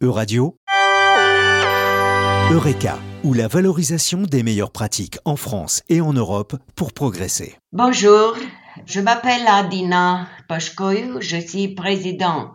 Euradio, Eureka, ou la valorisation des meilleures pratiques en France et en Europe pour progresser. Bonjour, je m'appelle Adina Pashkoyou, je suis président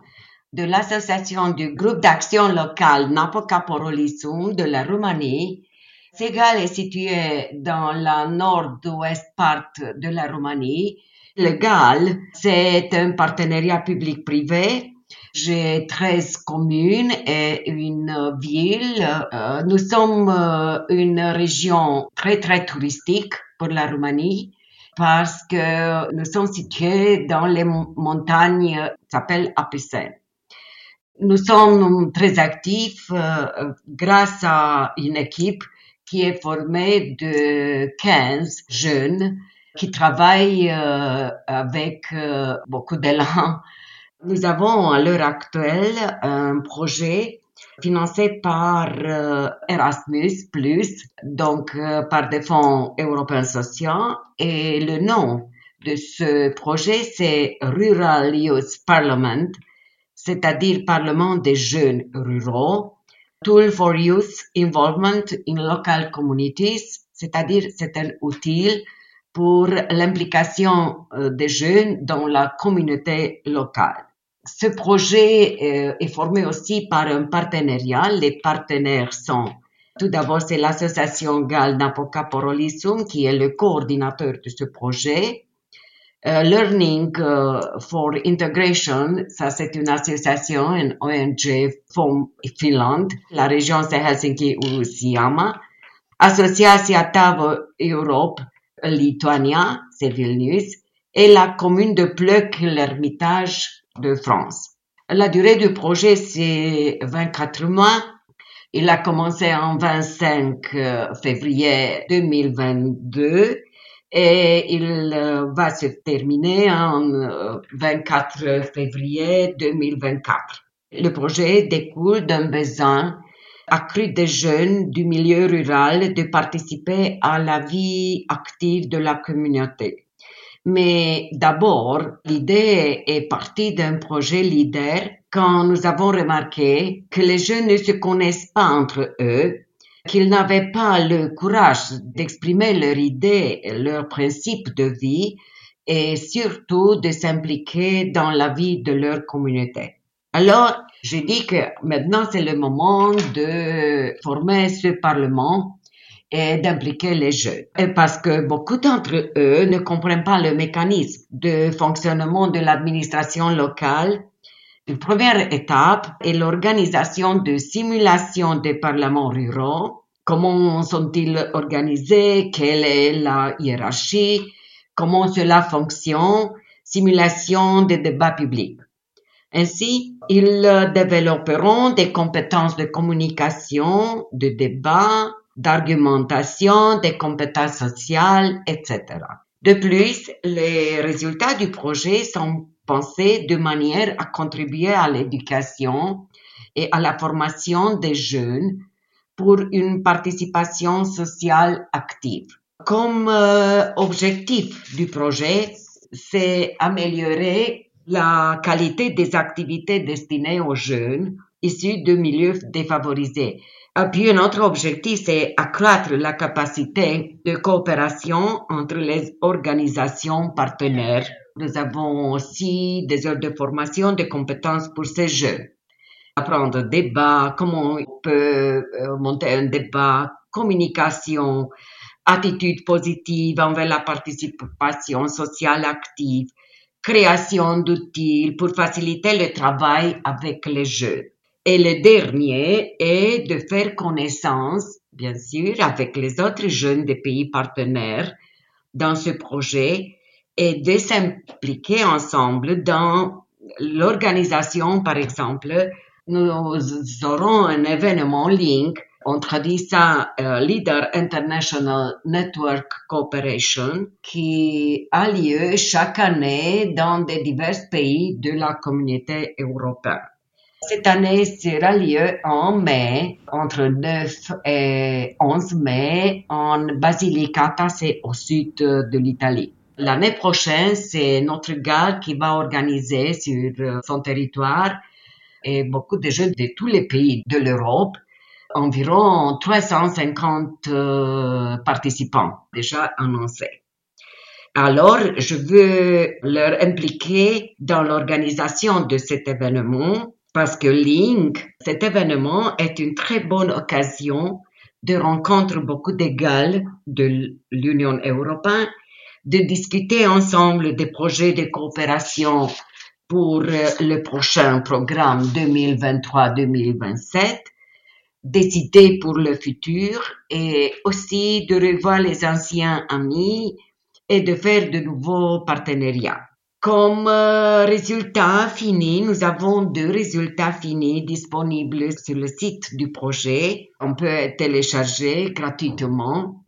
de l'association du groupe d'action local Napoca Porolisum de la Roumanie. Segal est situé dans la nord-ouest part de la Roumanie. Le GAL, c'est un partenariat public-privé j'ai 13 communes et une ville. Euh, nous sommes euh, une région très très touristique pour la Roumanie parce que nous sommes situés dans les montagnes qui s'appellent Apussin. Nous sommes très actifs euh, grâce à une équipe qui est formée de 15 jeunes qui travaillent avec beaucoup d'élan nous avons à l'heure actuelle un projet financé par euh, Erasmus+, donc euh, par des fonds européens sociaux, et le nom de ce projet c'est Rural Youth Parliament, c'est-à-dire Parlement des jeunes ruraux, Tool for Youth Involvement in Local Communities, c'est-à-dire c'est un outil pour l'implication euh, des jeunes dans la communauté locale. Ce projet euh, est formé aussi par un partenariat. Les partenaires sont tout d'abord, c'est l'association GAL Napoca Porolisum qui est le coordinateur de ce projet. Euh, Learning euh, for Integration, ça c'est une association, une ONG from Finlande. La région c'est Helsinki Uusiama. Association Tavo Europe, Lituania, c'est Vilnius. Et la commune de Pleuc, l'Ermitage, de France. La durée du projet, c'est 24 mois. Il a commencé en 25 euh, février 2022 et il euh, va se terminer en 24 euh, février 2024. Le projet découle d'un besoin accru des jeunes du milieu rural de participer à la vie active de la communauté. Mais d'abord, l'idée est partie d'un projet leader quand nous avons remarqué que les jeunes ne se connaissent pas entre eux, qu'ils n'avaient pas le courage d'exprimer leurs idées, leurs principes de vie et surtout de s'impliquer dans la vie de leur communauté. Alors, je dis que maintenant c'est le moment de former ce Parlement et d'impliquer les jeunes. Et parce que beaucoup d'entre eux ne comprennent pas le mécanisme de fonctionnement de l'administration locale. Une première étape est l'organisation de simulations des parlements ruraux. Comment sont-ils organisés? Quelle est la hiérarchie? Comment cela fonctionne? Simulation des débats publics. Ainsi, ils développeront des compétences de communication, de débat, d'argumentation, des compétences sociales, etc. De plus, les résultats du projet sont pensés de manière à contribuer à l'éducation et à la formation des jeunes pour une participation sociale active. Comme euh, objectif du projet, c'est améliorer la qualité des activités destinées aux jeunes issus de milieux défavorisés et puis un autre objectif, c'est accroître la capacité de coopération entre les organisations partenaires. Nous avons aussi des heures de formation, des compétences pour ces jeunes. Apprendre débat, comment on peut euh, monter un débat, communication, attitude positive envers la participation sociale active, création d'outils pour faciliter le travail avec les jeunes. Et le dernier est de faire connaissance, bien sûr, avec les autres jeunes des pays partenaires dans ce projet et de s'impliquer ensemble dans l'organisation, par exemple. Nous aurons un événement link, on traduit ça euh, Leader International Network Cooperation, qui a lieu chaque année dans des divers pays de la communauté européenne. Cette année sera lieu en mai, entre 9 et 11 mai, en Basilicata, c'est au sud de l'Italie. L'année prochaine, c'est notre gare qui va organiser sur son territoire et beaucoup de jeunes de tous les pays de l'Europe, environ 350 euh, participants déjà annoncés. Alors, je veux leur impliquer dans l'organisation de cet événement parce que Link, cet événement est une très bonne occasion de rencontrer beaucoup d'égales de l'Union européenne, de discuter ensemble des projets de coopération pour euh, le prochain programme 2023-2027, des idées pour le futur et aussi de revoir les anciens amis et de faire de nouveaux partenariats. Comme euh, résultat fini, nous avons deux résultats finis disponibles sur le site du projet. On peut télécharger gratuitement.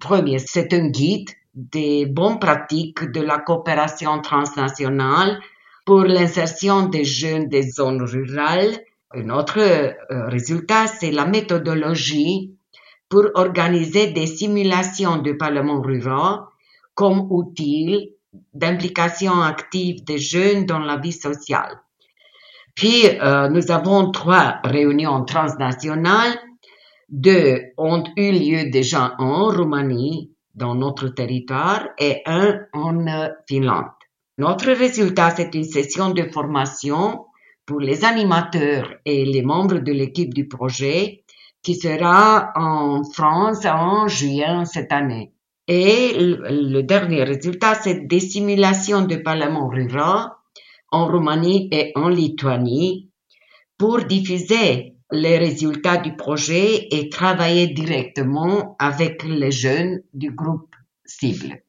Premier, c'est un guide des bonnes pratiques de la coopération transnationale pour l'insertion des jeunes des zones rurales. Un autre euh, résultat, c'est la méthodologie pour organiser des simulations du Parlement rural comme outil d'implication active des jeunes dans la vie sociale. Puis, euh, nous avons trois réunions transnationales. Deux ont eu lieu déjà en Roumanie, dans notre territoire, et un en Finlande. Notre résultat, c'est une session de formation pour les animateurs et les membres de l'équipe du projet qui sera en France en juin cette année. Et le dernier résultat, c'est des simulations de parlement rural en Roumanie et en Lituanie pour diffuser les résultats du projet et travailler directement avec les jeunes du groupe cible.